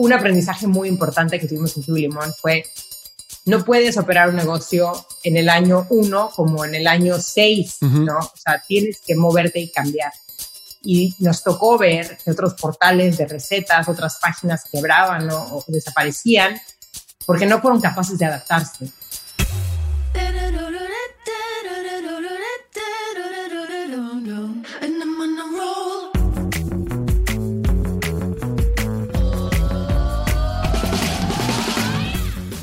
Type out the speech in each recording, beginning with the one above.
un aprendizaje muy importante que tuvimos en Kiwi Limón fue no puedes operar un negocio en el año uno como en el año seis, ¿no? O sea, tienes que moverte y cambiar. Y nos tocó ver que otros portales de recetas, otras páginas quebraban o desaparecían porque no fueron capaces de adaptarse.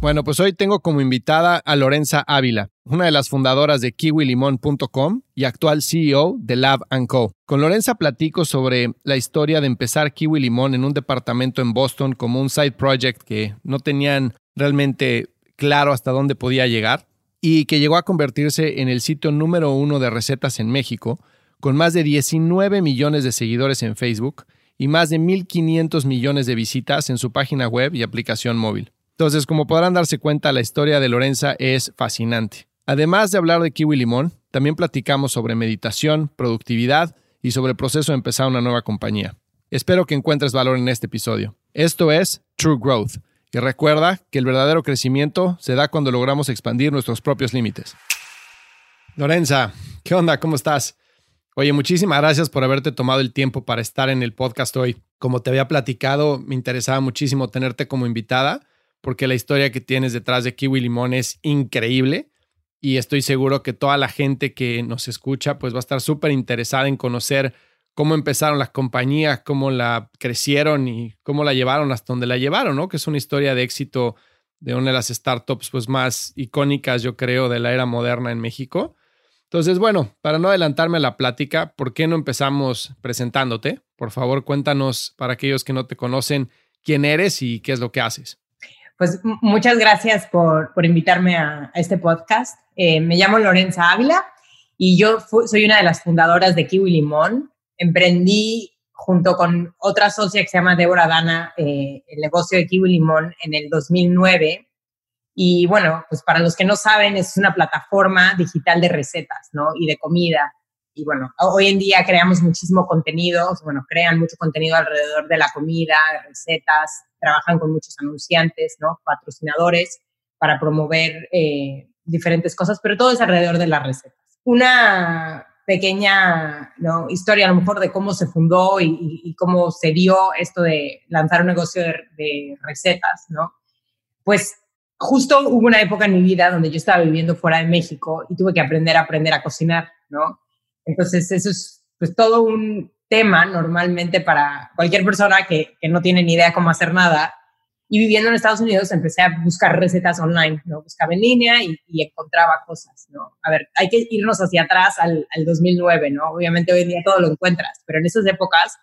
Bueno, pues hoy tengo como invitada a Lorenza Ávila, una de las fundadoras de kiwilimon.com y actual CEO de Lab Co. Con Lorenza platico sobre la historia de empezar Kiwi Limón en un departamento en Boston como un side project que no tenían realmente claro hasta dónde podía llegar y que llegó a convertirse en el sitio número uno de recetas en México, con más de 19 millones de seguidores en Facebook y más de 1.500 millones de visitas en su página web y aplicación móvil. Entonces, como podrán darse cuenta, la historia de Lorenza es fascinante. Además de hablar de Kiwi Limón, también platicamos sobre meditación, productividad y sobre el proceso de empezar una nueva compañía. Espero que encuentres valor en este episodio. Esto es True Growth. Y recuerda que el verdadero crecimiento se da cuando logramos expandir nuestros propios límites. Lorenza, ¿qué onda? ¿Cómo estás? Oye, muchísimas gracias por haberte tomado el tiempo para estar en el podcast hoy. Como te había platicado, me interesaba muchísimo tenerte como invitada porque la historia que tienes detrás de Kiwi Limón es increíble y estoy seguro que toda la gente que nos escucha pues va a estar súper interesada en conocer cómo empezaron las compañías, cómo la crecieron y cómo la llevaron hasta donde la llevaron, ¿no? Que es una historia de éxito de una de las startups pues más icónicas, yo creo, de la era moderna en México. Entonces, bueno, para no adelantarme a la plática, ¿por qué no empezamos presentándote? Por favor, cuéntanos para aquellos que no te conocen quién eres y qué es lo que haces. Pues muchas gracias por, por invitarme a, este podcast. Eh, me llamo Lorenza Ávila y yo soy una de las fundadoras de Kiwi Limón. Emprendí junto con otra socia que se llama Débora Dana eh, el negocio de Kiwi Limón en el 2009. Y bueno, pues para los que no saben, es una plataforma digital de recetas, ¿no? Y de comida y bueno, hoy en día creamos muchísimo contenido, bueno, crean mucho contenido alrededor de la comida, recetas, trabajan con muchos anunciantes, ¿no? Patrocinadores para promover eh, diferentes cosas, pero todo es alrededor de las recetas. Una pequeña ¿no? historia a lo mejor de cómo se fundó y, cómo se dio esto de lanzar un negocio de, de, recetas, ¿no? Pues justo hubo una época en mi vida donde yo estaba viviendo fuera de México y tuve que aprender a aprender a cocinar, ¿no? Entonces, eso es pues todo un tema normalmente para cualquier persona que, que no tiene ni idea cómo hacer nada. Y viviendo en Estados Unidos empecé a buscar recetas online, ¿no? Buscaba en línea y, encontraba cosas, ¿no? A ver, hay que irnos hacia atrás al, al 2009, ¿no? Obviamente hoy en día todo lo encuentras, pero en esas épocas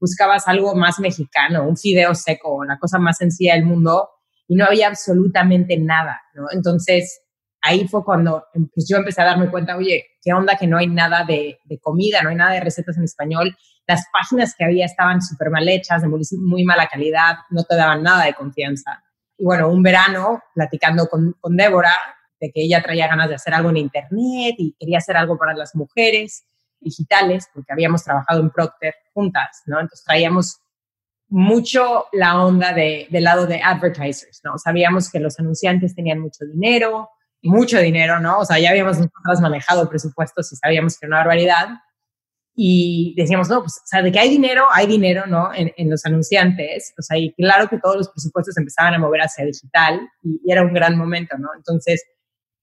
buscabas algo más mexicano, un fideo seco, la cosa más sencilla del mundo y no había absolutamente nada, ¿no? Entonces, ahí fue cuando pues, yo empecé a darme cuenta, oye, qué onda que no hay nada de, comida, no hay nada de recetas en español. Las páginas que había estaban súper mal hechas, de muy, mala calidad, no te daban nada de confianza. Y bueno, un verano, platicando con, con Débora, de que ella traía ganas de hacer algo en Internet y quería hacer algo para las mujeres digitales, porque habíamos trabajado en Procter juntas, ¿no? Entonces traíamos mucho la onda de, del lado de advertisers, ¿no? Sabíamos que los anunciantes tenían mucho dinero, mucho dinero, ¿no? O sea, ya habíamos nosotras manejado presupuestos y sabíamos que era una barbaridad. Y decíamos, no, pues, o sea, de que hay dinero, hay dinero, ¿no? En, en los anunciantes. O sea, y claro que todos los presupuestos empezaban a mover hacia digital y, era un gran momento, ¿no? Entonces,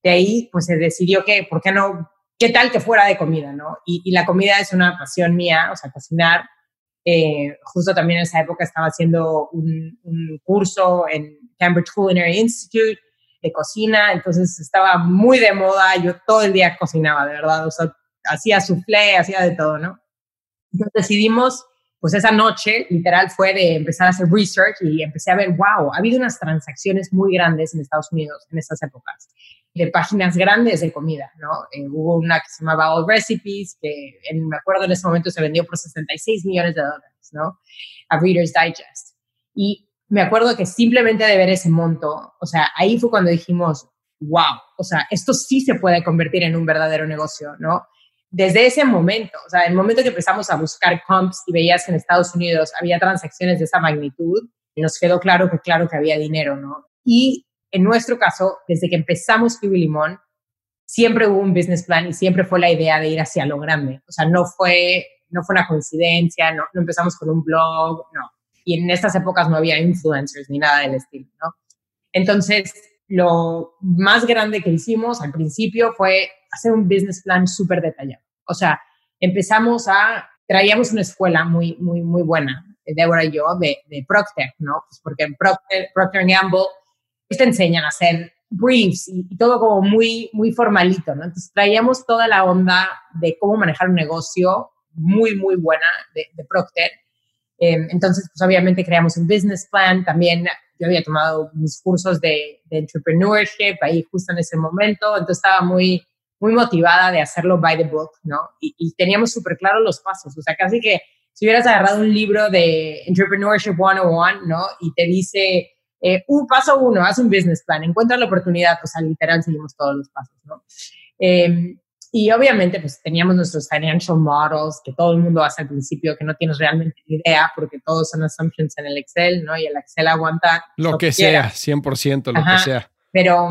de ahí, pues se decidió que, ¿por qué no? ¿Qué tal que fuera de comida, no? Y, y la comida es una pasión mía, o sea, cocinar. Eh, justo también en esa época estaba haciendo un, curso en Cambridge Culinary Institute cocina, entonces estaba muy de moda, yo todo el día cocinaba, de verdad, o sea, hacía soufflé, hacía de todo, ¿no? Decidimos pues esa noche literal fue de empezar a hacer research y empecé a ver, wow, ha habido unas transacciones muy grandes en Estados Unidos en esas épocas, de páginas grandes de comida, ¿no? Eh, hubo una que se llamaba All Recipes, que en, me acuerdo en ese momento se vendió por 66 millones de dólares, ¿no? A Reader's Digest. Y me acuerdo que simplemente de ver ese monto, o sea, ahí fue cuando dijimos, wow, o sea, esto sí se puede convertir en un verdadero negocio, ¿no? desde ese momento, o sea, el momento que empezamos a buscar comps y veías que en Estados Unidos había transacciones de esa magnitud, nos quedó claro que claro que había dinero, ¿no? Y en nuestro caso, desde que empezamos Kiwi Limón, siempre hubo un business plan y siempre fue la idea de ir hacia lo grande. O sea, no fue, no fue una coincidencia, no, no empezamos con un blog, no. Y en estas épocas no había influencers ni nada del estilo, ¿no? Entonces, lo más grande que hicimos al principio fue hacer un business plan súper detallado. O sea, empezamos a, traíamos una escuela muy, muy, muy buena, Deborah y yo, de, Procter, ¿no? Pues porque en Procter, Procter Gamble pues te enseñan a hacer briefs y, todo como muy, muy formalito, ¿no? Entonces traíamos toda la onda de cómo manejar un negocio muy, muy buena de Procter. Em, entonces, pues obviamente creamos un business plan, también yo había tomado mis cursos de, de entrepreneurship ahí justo en ese momento, entonces estaba muy, muy motivada de hacerlo by the book, ¿no? Y, teníamos súper claros los pasos, o sea, casi que si hubieras agarrado un libro de Entrepreneurship 101, ¿no? Y te dice, eh, un paso uno, haz un business plan, encuentra la oportunidad, o sea, literal seguimos todos los pasos, ¿no? Em, y obviamente, pues teníamos nuestros financial models que todo el mundo hace al principio, que no tienes realmente idea, porque todos son assumptions en el Excel, ¿no? Y el Excel aguanta. Lo, que, sea, 100%, lo que sea. Pero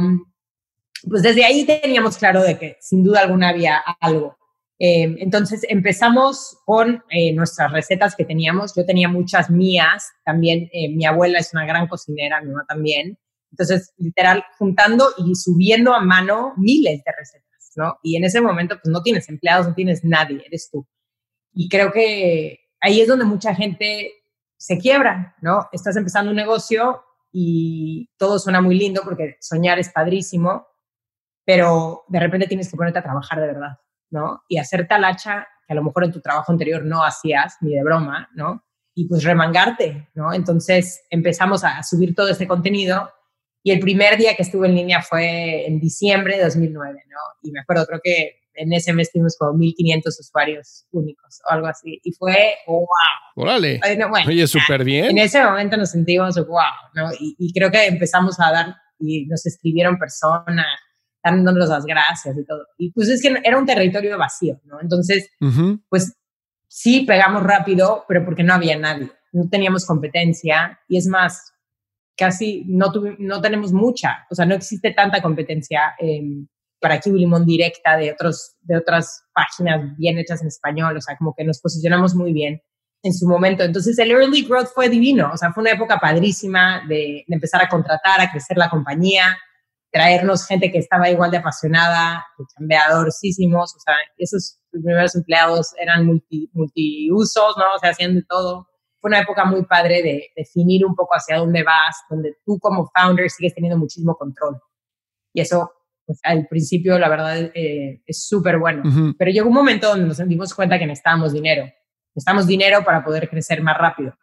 pues desde ahí teníamos claro de que sin duda alguna había algo. Eh, entonces empezamos con eh, nuestras recetas que teníamos. Yo tenía muchas mías, también eh, mi abuela es una gran cocinera, mi mamá también. Entonces, literal, juntando y subiendo a mano miles de recetas, ¿no? Y en ese momento, pues no tienes empleados, no tienes nadie, eres tú. Y creo que ahí es donde mucha gente se quiebra, ¿no? Estás empezando un negocio y todo suena muy lindo porque soñar es padrísimo, pero de repente tienes que ponerte a trabajar de verdad, ¿no? Y hacer tal hacha que a lo mejor en tu trabajo anterior no hacías ni de broma, ¿no? Y pues remangarte, ¿no? Entonces empezamos a subir todo este contenido y el primer día que estuve en línea fue en diciembre de 2009, ¿no? Y me acuerdo, creo que en ese mes tuvimos como 1500 usuarios únicos o algo así. Y fue, wow. Órale. Oye, súper bien. En ese momento nos sentimos, wow, ¿no? Y, y, creo que empezamos a dar, y nos escribieron personas, dándonos las gracias y todo. Y pues es que era un territorio vacío, ¿no? Entonces, pues sí pegamos rápido, pero porque no había nadie, no teníamos competencia y es más, casi no, no tenemos mucha, o sea, no existe tanta competencia para Kiwi Limón directa de, otros, de otras páginas bien hechas en español, o sea, como que nos posicionamos muy bien en su momento. Entonces el early growth fue divino, o sea, fue una época padrísima de, de empezar a contratar, a crecer la compañía, traernos gente que estaba igual de apasionada, chambeadorísimos, o sea, esos primeros empleados eran multi, multiusos, ¿no? O sea, hacían de todo. Fue una época muy padre de definir un poco hacia dónde vas, donde tú como founder sigues teniendo muchísimo control. Y eso, pues, al principio, la verdad, eh, es súper bueno. Pero llegó un momento donde nos dimos cuenta que necesitábamos dinero. Necesitábamos dinero para poder crecer más rápido.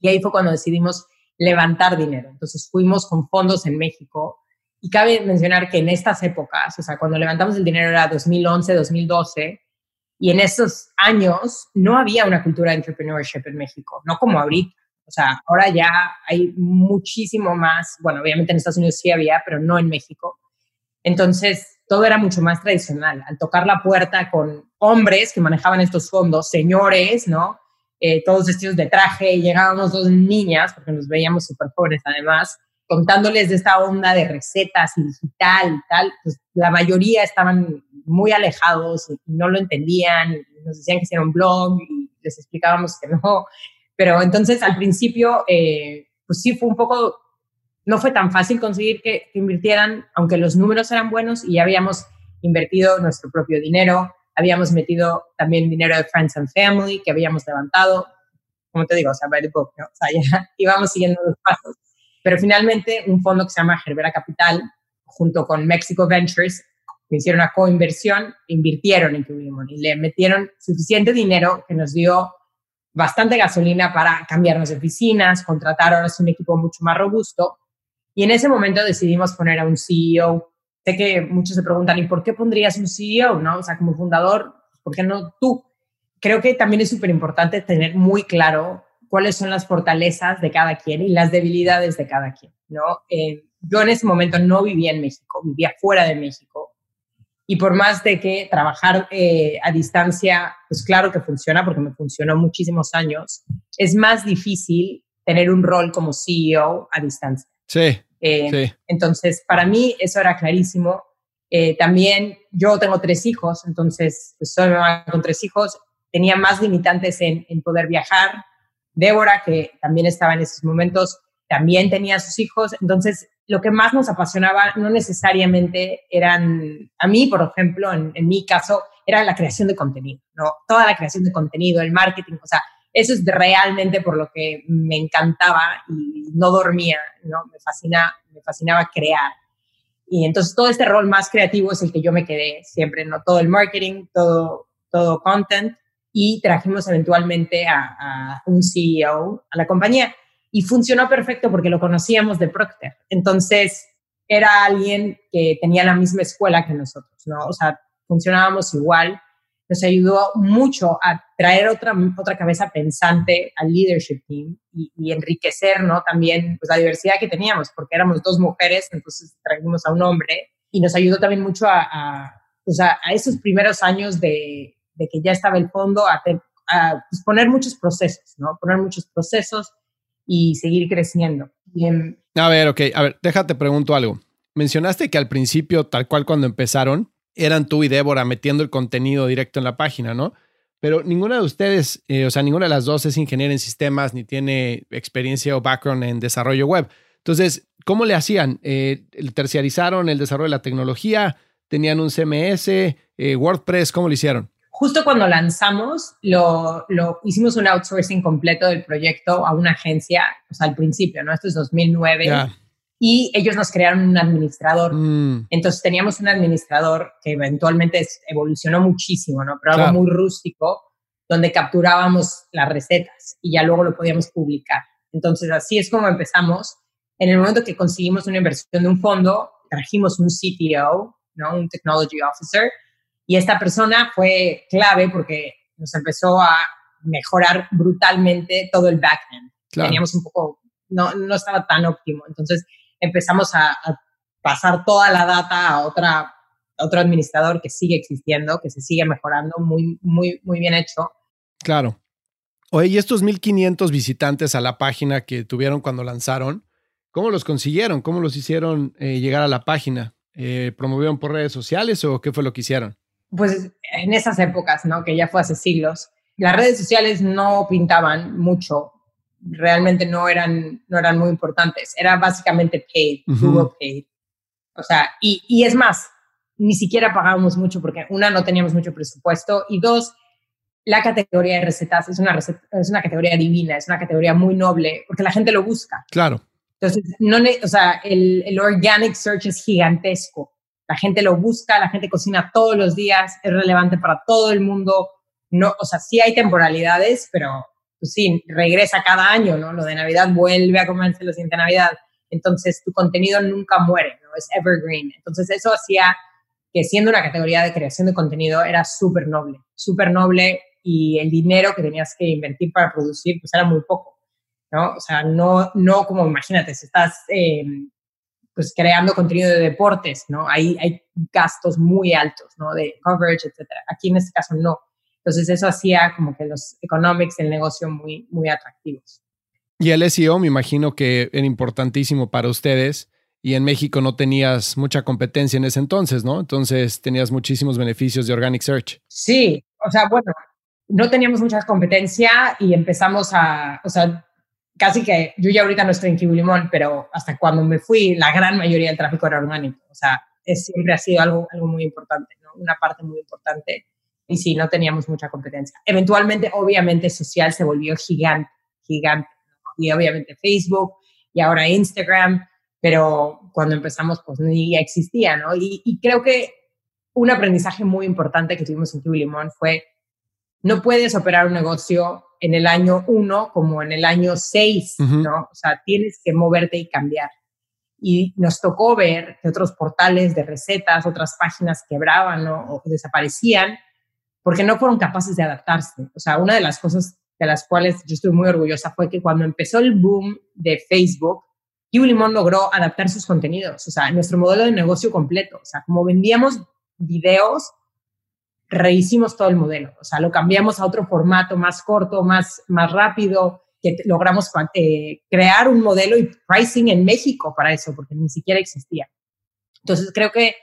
Y ahí fue cuando decidimos levantar dinero. Entonces fuimos con fondos en México y cabe mencionar que en estas épocas, o sea, cuando levantamos el dinero era 2011, 2012, y en esos años no había una cultura de entrepreneurship en México, no como ahorita. O sea, ahora ya hay muchísimo más, bueno, obviamente en Estados Unidos sí había, pero no en México. Entonces, todo era mucho más tradicional. Al tocar la puerta con hombres que manejaban estos fondos, señores, ¿no? Eh, todos vestidos de traje, y llegábamos dos niñas, porque nos veíamos súper jóvenes además, contándoles de esta onda de recetas y digital y tal, pues la mayoría estaban muy alejados y no lo entendían, nos decían que un blog y les explicábamos que no. Pero entonces al principio, eh, pues sí fue un poco, no fue tan fácil conseguir que, que invirtieran, aunque los números eran buenos y ya habíamos invertido nuestro propio dinero, habíamos metido también dinero de Friends and Family que habíamos levantado, como te digo, o sea, by the book, ¿no? O sea, ya íbamos siguiendo los pasos. Pero finalmente un fondo que se llama Gerbera Capital, junto con Mexico Ventures, que hicieron una coinversión, invirtieron en Kiwi y le metieron suficiente dinero que nos dio bastante gasolina para cambiarnos de oficinas, contratar ahora un equipo mucho más robusto. Y en ese momento decidimos poner a un CEO. Sé que muchos se preguntan, ¿y por qué pondrías un CEO? ¿no? O sea, como fundador, ¿por qué no tú? Creo que también es súper importante tener muy claro cuáles son las fortalezas de cada quien y las debilidades de cada quien, ¿no? Eh, yo en ese momento no vivía en México, vivía fuera de México. Y por más de que trabajar eh, a distancia, pues claro que funciona, porque me funcionó muchísimos años, es más difícil tener un rol como CEO a distancia. Sí. Eh, sí. Entonces, para mí eso era clarísimo. Eh, también yo tengo tres hijos, entonces pues, soy mamá con tres hijos, tenía más limitantes en, en poder viajar. Débora, que también estaba en esos momentos, también tenía sus hijos, entonces lo que más nos apasionaba no necesariamente eran, a mí, por ejemplo, en, mi caso, era la creación de contenido, ¿no? Toda la creación de contenido, el marketing, o sea, eso es realmente por lo que me encantaba y no dormía, ¿no? Me, fascina, me fascinaba crear. Y entonces todo este rol más creativo es el que yo me quedé siempre, ¿no? Todo el marketing, todo, todo content y trajimos eventualmente a, a un CEO a la compañía y funcionó perfecto porque lo conocíamos de Procter. Entonces, era alguien que tenía la misma escuela que nosotros, ¿no? O sea, funcionábamos igual. Nos ayudó mucho a traer otra, otra cabeza pensante al leadership team y, enriquecer, ¿no? También pues, la diversidad que teníamos, porque éramos dos mujeres, entonces trajimos a un hombre y nos ayudó también mucho a, a, pues, a, esos primeros años de, de, que ya estaba el fondo, a, a pues, poner muchos procesos, ¿no? Poner muchos procesos, y seguir creciendo. A ver, ok, a ver, déjate pregunto algo. Mencionaste que al principio, tal cual cuando empezaron, eran tú y Débora metiendo el contenido directo en la página, ¿no? Pero ninguna de ustedes, eh, o sea, ninguna de las dos es ingeniera en sistemas ni tiene experiencia o background en desarrollo web. Entonces, ¿cómo le hacían? Eh, ¿Terciarizaron el desarrollo de la tecnología? ¿Tenían un CMS? Eh, ¿WordPress? ¿Cómo lo hicieron? Justo cuando lanzamos, lo, lo, hicimos un outsourcing completo del proyecto a una agencia, o sea, al principio, ¿no? Esto es 2009. Y ellos nos crearon un administrador. Mm. Entonces teníamos un administrador que eventualmente evolucionó muchísimo, ¿no? Pero algo muy rústico, donde capturábamos las recetas y ya luego lo podíamos publicar. Entonces así es como empezamos. En el momento que conseguimos una inversión de un fondo, trajimos un CTO, ¿no? Un Technology Officer, y esta persona fue clave porque nos empezó a mejorar brutalmente todo el backend. Teníamos un poco, no, no estaba tan óptimo. Entonces empezamos a, pasar toda la data a, otra, a otro administrador que sigue existiendo, que se sigue mejorando, muy, muy, muy bien hecho. Claro. Oye, y estos 1500 visitantes a la página que tuvieron cuando lanzaron, ¿cómo los consiguieron? ¿Cómo los hicieron eh, llegar a la página? Eh, ¿Promovieron por redes sociales o qué fue lo que hicieron? Pues en esas épocas, ¿no? Que ya fue hace siglos, las redes sociales no pintaban mucho, realmente no eran, no eran muy importantes, era básicamente paid, Google paid. O sea, y, y es más, ni siquiera pagábamos mucho porque una, no teníamos mucho presupuesto y dos, la categoría de recetas es una, es una categoría divina, es una categoría muy noble porque la gente lo busca. Claro. Entonces, no, o sea, el, el organic search es gigantesco la gente lo busca, la gente cocina todos los días, es relevante para todo el mundo. No, o sea, sí hay temporalidades, pero pues sí, regresa cada año, ¿no? Lo de Navidad vuelve a comerse lo siguiente Navidad. Entonces, tu contenido nunca muere, ¿no? Es evergreen. Entonces, eso hacía que siendo una categoría de creación de contenido era súper noble, súper noble y el dinero que tenías que invertir para producir, pues era muy poco, ¿no? O sea, no, no como imagínate, si estás eh, pues creando contenido de deportes, ¿no? Ahí hay gastos muy altos, ¿no? De coverage, etcétera. Aquí en este caso no. Entonces eso hacía como que los economics del negocio muy, muy atractivos. Y el SEO me imagino que era importantísimo para ustedes y en México no tenías mucha competencia en ese entonces, ¿no? Entonces tenías muchísimos beneficios de Organic Search. Sí, o sea, bueno, no teníamos mucha competencia y empezamos a, o sea, casi que yo ya ahorita no estoy en Kiwi Limón, pero hasta cuando me fui, la gran mayoría del tráfico era orgánico. O sea, es, siempre ha sido algo, algo muy importante, una parte muy importante. Y sí, no teníamos mucha competencia. Eventualmente, obviamente, social se volvió gigante, gigante. Y obviamente Facebook y ahora Instagram, pero cuando empezamos pues ni existía, ¿no? Y, y creo que un aprendizaje muy importante que tuvimos en Kiwi Limón fue no puedes operar un negocio en el año uno como en el año seis, ¿no? O sea, tienes que moverte y cambiar. Y nos tocó ver que otros portales de recetas, otras páginas quebraban o desaparecían porque no fueron capaces de adaptarse. O sea, una de las cosas de las cuales yo estoy muy orgullosa fue que cuando empezó el boom de Facebook, Kiwi Limón logró adaptar sus contenidos, o sea, nuestro modelo de negocio completo. O sea, como vendíamos videos, rehicimos todo el modelo, o sea, lo cambiamos a otro formato más corto, más, más rápido, que logramos eh, crear un modelo y pricing en México para eso, porque ni siquiera existía. Entonces, creo que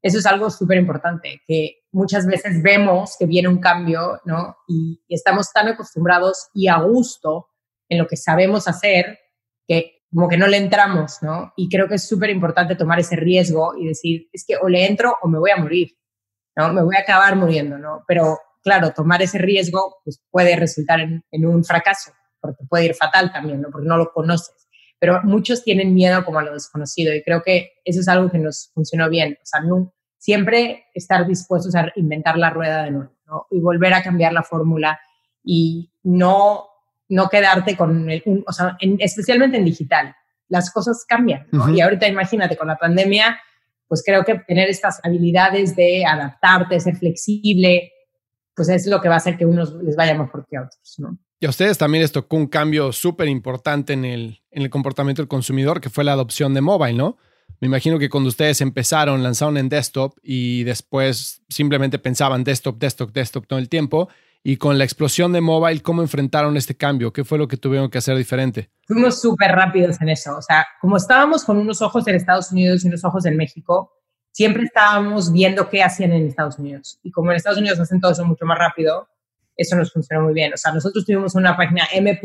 eso es algo súper importante, que muchas veces vemos que viene un cambio, ¿no? Y, y, estamos tan acostumbrados y a gusto en lo que sabemos hacer que como que no le entramos, ¿no? Y creo que es súper importante tomar ese riesgo y decir, es que o le entro o me voy a morir. ¿No? Me voy a acabar muriendo, ¿no? Pero claro, tomar ese riesgo pues, puede resultar en, un fracaso, porque puede ir fatal también, ¿no? Porque no lo conoces. Pero muchos tienen miedo como a lo desconocido y creo que eso es algo que nos funcionó bien. O sea, no, siempre estar dispuestos a inventar la rueda de nuevo ¿no? y volver a cambiar la fórmula y no, no quedarte con, el, o sea, especialmente en digital. Las cosas cambian. ¿no? Y ahorita imagínate con la pandemia, pues creo que tener estas habilidades de adaptarte, ser flexible, pues es lo que va a hacer que unos les vaya mejor que a otros, ¿no? Y a ustedes también les tocó un cambio súper importante en el, en el comportamiento del consumidor, que fue la adopción de mobile, ¿no? Me imagino que cuando ustedes empezaron, lanzaron en desktop y después simplemente pensaban desktop, desktop, desktop todo el tiempo y con la explosión de mobile, ¿cómo enfrentaron este cambio? ¿Qué fue lo que tuvieron que hacer diferente? Fuimos súper rápidos en eso. O sea, como estábamos con unos ojos en Estados Unidos y unos ojos en México, siempre estábamos viendo qué hacían en Estados Unidos. Y como en Estados Unidos hacen todo eso mucho más rápido, eso nos funcionó muy bien. O sea, nosotros tuvimos una página M.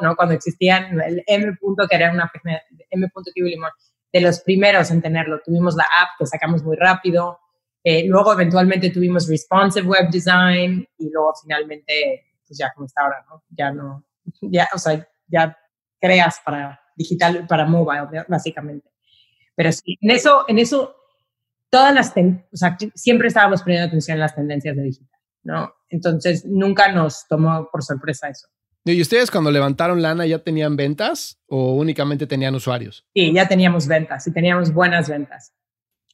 ¿no? Cuando existían el M. que era una página M. Limón, de los primeros en tenerlo. Tuvimos la app que sacamos muy rápido. Eh, luego eventualmente tuvimos responsive web design y luego finalmente, pues ya como está ahora, ¿no? Ya no, ya, o sea, ya creas para digital, para mobile, básicamente. Pero sí, en eso, en eso, todas las, o sea, siempre estábamos poniendo atención en las tendencias de digital, ¿no? Entonces, nunca nos tomó por sorpresa eso. ¿Y ustedes cuando levantaron lana ya tenían ventas o únicamente tenían usuarios? Sí, ya teníamos ventas y teníamos buenas ventas.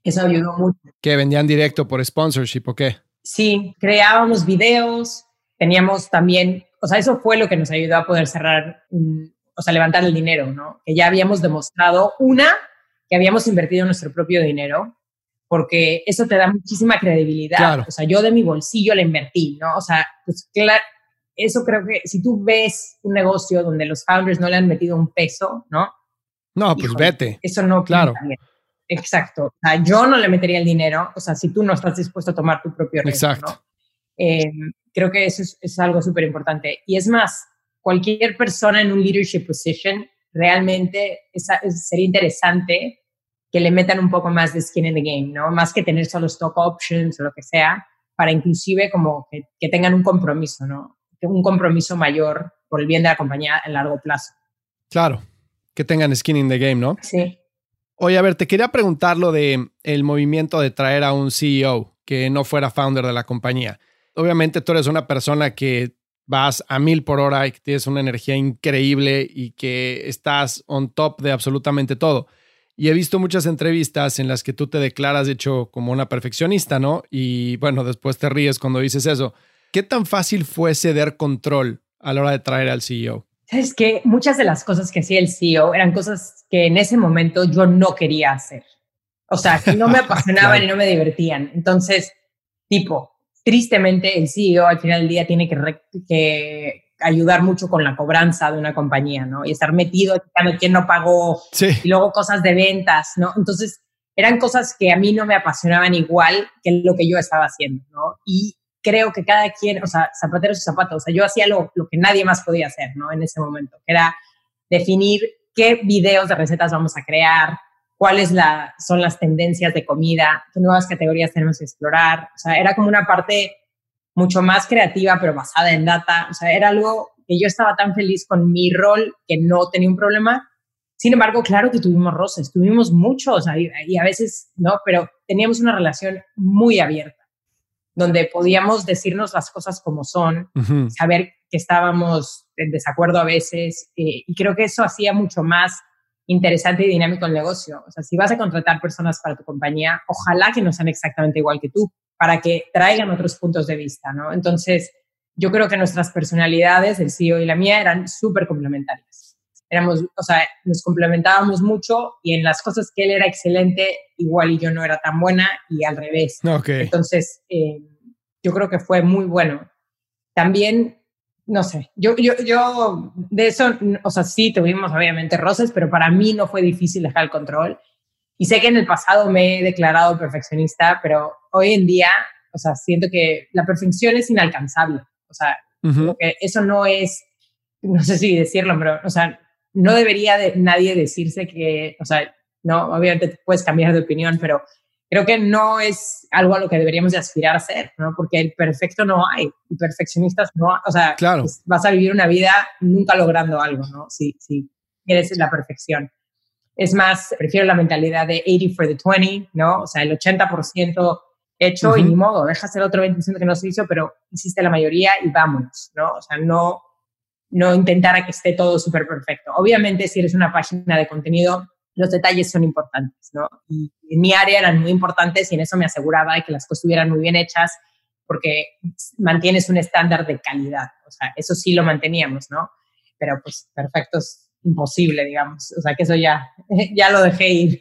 Eso ayudó mucho. ¿Que vendían directo por sponsorship o qué? Sí, creábamos videos, teníamos también, o sea, eso fue lo que nos ayudó a poder cerrar, o sea, levantar el dinero, ¿no? Que ya habíamos demostrado, una, que habíamos invertido nuestro propio dinero, porque eso te da muchísima credibilidad. Claro. O sea, yo de mi bolsillo le invertí, ¿no? O sea, pues claro, eso creo que si tú ves un negocio donde los founders no le han metido un peso, ¿no? No, pues vete. Eso no claro. Exacto. O sea, yo no le metería el dinero, o sea, si tú no estás dispuesto a tomar tu propio riesgo. Exacto. Eh, creo que eso es, algo súper importante. Y es más, cualquier persona en un leadership position realmente sería interesante que le metan un poco más de skin in the game, ¿no? Más que tener solo stock options o lo que sea, para inclusive como que, que tengan un compromiso, ¿no? Un compromiso mayor por el bien de la compañía en largo plazo. Claro, que tengan skin in the game, ¿no? Sí. Oye, a ver, te quería preguntar lo de el movimiento de traer a un CEO que no fuera founder de la compañía. Obviamente tú eres una persona que vas a mil por hora y que tienes una energía increíble y que estás on top de absolutamente todo. Y he visto muchas entrevistas en las que tú te declaras, de hecho, como una perfeccionista, ¿no? Y bueno, después te ríes cuando dices eso. ¿Qué tan fácil fue ceder control a la hora de traer al CEO? Es que muchas de las cosas que hacía el CEO eran cosas que en ese momento yo no quería hacer. O sea, que no me apasionaban y no me divertían. Entonces, tipo, tristemente el CEO al final del día tiene que, que ayudar mucho con la cobranza de una compañía, ¿no? Y estar metido, quién no pagó, y luego cosas de ventas, ¿no? Entonces, eran cosas que a mí no me apasionaban igual que lo que yo estaba haciendo, ¿no? Y creo que cada quien, o sea, zapatero su zapato, o sea, yo hacía lo, lo, que nadie más podía hacer, ¿no? En ese momento, que era definir qué videos de recetas vamos a crear, cuáles la, son las tendencias de comida, qué nuevas categorías tenemos que explorar, o sea, era como una parte mucho más creativa, pero basada en data, o sea, era algo que yo estaba tan feliz con mi rol que no tenía un problema. Sin embargo, claro que tuvimos roces, tuvimos muchos y a veces, ¿no? Pero teníamos una relación muy abierta, donde podíamos decirnos las cosas como son, saber que estábamos en desacuerdo a veces, eh, y creo que eso hacía mucho más interesante y dinámico el negocio. O sea, si vas a contratar personas para tu compañía, ojalá que no sean exactamente igual que tú, para que traigan otros puntos de vista, ¿no? Entonces, yo creo que nuestras personalidades, el CEO y la mía, eran súper complementarias. Éramos, o sea, nos complementábamos mucho y en las cosas que él era excelente, igual y yo no era tan buena y al revés. Okay. Entonces, eh, yo creo que fue muy bueno. También no sé, yo, yo, yo de eso, o sea, sí tuvimos obviamente roces, pero para mí no fue difícil dejar el control. Y sé que en el pasado me he declarado perfeccionista, pero hoy en día, o sea, siento que la perfección es inalcanzable. O sea, que eso no es, no sé si decirlo, pero, o sea, no debería de nadie decirse que, o sea, no, obviamente puedes cambiar de opinión, pero creo que no es algo a lo que deberíamos de aspirar a ser, ¿no? Porque el perfecto no hay, y perfeccionistas no, o sea, claro. Pues, vas a vivir una vida nunca logrando algo, ¿no? Si, si quieres la perfección. Es más, prefiero la mentalidad de 80 for the 20, ¿no? O sea, el 80% hecho y ni modo, dejas el otro 20% que no se hizo, pero hiciste la mayoría y vámonos, ¿no? O sea, no, no intentar a que esté todo súper perfecto. Obviamente, si eres una página de contenido, los detalles son importantes, ¿no? Y en mi área eran muy importantes y en eso me aseguraba de que las cosas estuvieran muy bien hechas porque mantienes un estándar de calidad. O sea, eso sí lo manteníamos, ¿no? Pero pues perfecto es imposible, digamos. O sea, que eso ya, ya lo dejé ir.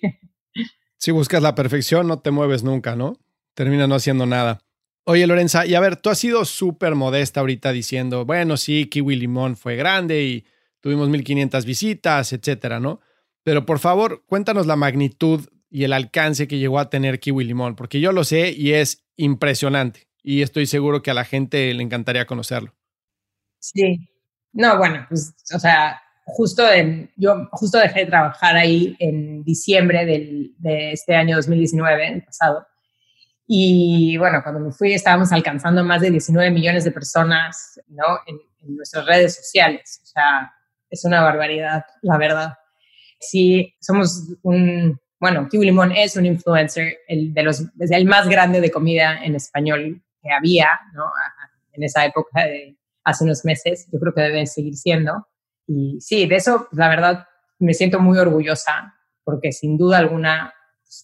Si buscas la perfección, no te mueves nunca, ¿no? Termina no haciendo nada. Oye, Lorenza, y a ver, tú has sido súper modesta ahorita diciendo, bueno, sí, Kiwi Limón fue grande y tuvimos 1500 visitas, etcétera, ¿no? Pero por favor, cuéntanos la magnitud y el alcance que llegó a tener Kiwi Limón, porque yo lo sé y es impresionante. Y estoy seguro que a la gente le encantaría conocerlo. Sí. No, bueno, pues, o sea, justo yo justo dejé de trabajar ahí en diciembre de este año 2019, el pasado. Y bueno, cuando me fui estábamos alcanzando más de 19 millones de personas, ¿no? En, en nuestras redes sociales. O sea, es una barbaridad, la verdad sí somos un, bueno, Kiwi Limón es un influencer, el, de los, es el más grande de comida en español que había, ¿no? En esa época de hace unos meses, yo creo que debe seguir siendo. Y sí, de eso, la verdad, me siento muy orgullosa, porque sin duda alguna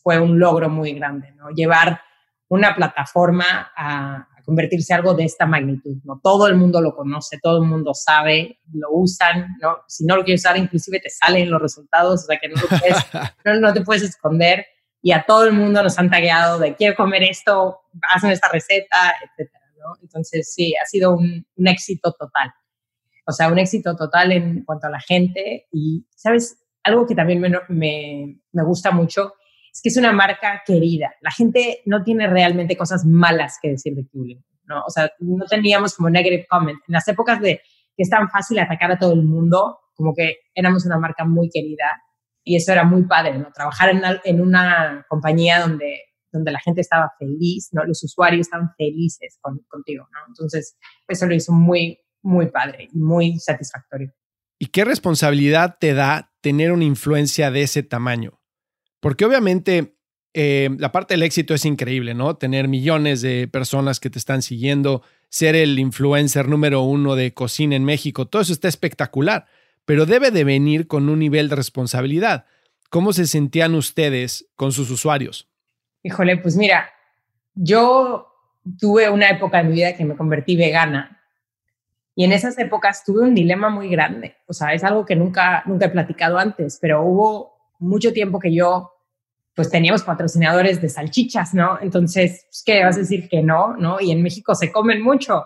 fue un logro muy grande, ¿no? Llevar una plataforma a, convertirse en algo de esta magnitud, ¿no? Todo el mundo lo conoce, todo el mundo sabe, lo usan, ¿no? Si no lo quieres usar, inclusive te salen los resultados, o sea que no, no, te puedes esconder y a todo el mundo nos han tagueado de quiero comer esto, hacen esta receta, etcétera, ¿no? Entonces, sí, ha sido un, un éxito total. O sea, un éxito total en cuanto a la gente y, ¿sabes? Algo que también me, me, me gusta mucho es que es una marca querida. La gente no tiene realmente cosas malas que decir de Kiwi ¿no? O sea, no teníamos como negative comment. En las épocas de que es tan fácil atacar a todo el mundo, como que éramos una marca muy querida y eso era muy padre, ¿no? Trabajar en una, compañía donde, donde la gente estaba feliz, ¿no? Los usuarios estaban felices contigo, ¿no? Entonces, eso lo hizo muy, muy padre y muy satisfactorio. ¿Y qué responsabilidad te da tener una influencia de ese tamaño? Porque obviamente eh, la parte del éxito es increíble, ¿no? Tener millones de personas que te están siguiendo, ser el influencer número uno de cocina en México, todo eso está espectacular, pero debe de venir con un nivel de responsabilidad. ¿Cómo se sentían ustedes con sus usuarios? Híjole, pues mira, yo tuve una época en mi vida que me convertí vegana y en esas épocas tuve un dilema muy grande. O sea, es algo que nunca, nunca he platicado antes, pero hubo mucho tiempo que yo, pues teníamos patrocinadores de salchichas, ¿no? Entonces, pues, ¿qué vas a decir que no, no? Y en México se comen mucho,